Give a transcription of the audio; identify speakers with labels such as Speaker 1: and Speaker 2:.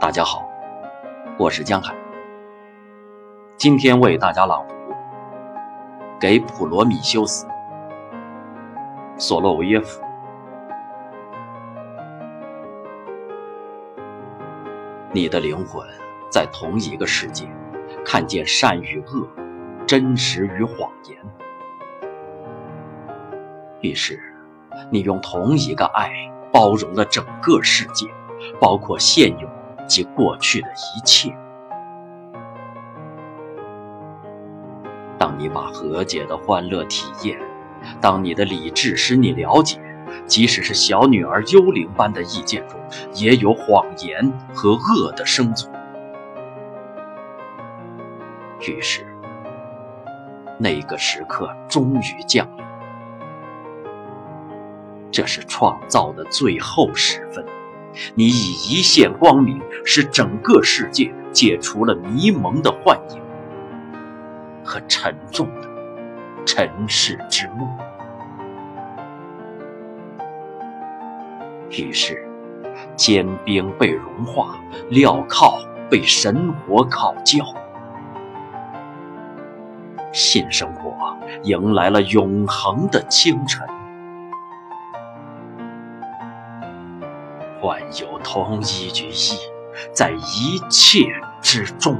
Speaker 1: 大家好，我是江海。今天为大家朗读《给普罗米修斯》索洛维耶夫。你的灵魂在同一个世界，看见善与恶，真实与谎言。于是，你用同一个爱包容了整个世界，包括现有。及过去的一切。当你把和解的欢乐体验，当你的理智使你了解，即使是小女儿幽灵般的意见中，也有谎言和恶的生存。于是，那个时刻终于降临。这是创造的最后时分。你以一线光明，使整个世界解除了迷蒙的幻影和沉重的尘世之幕。于是，坚冰被融化，镣铐被神火烤焦，新生活迎来了永恒的清晨。万有同一局意，在一切之中。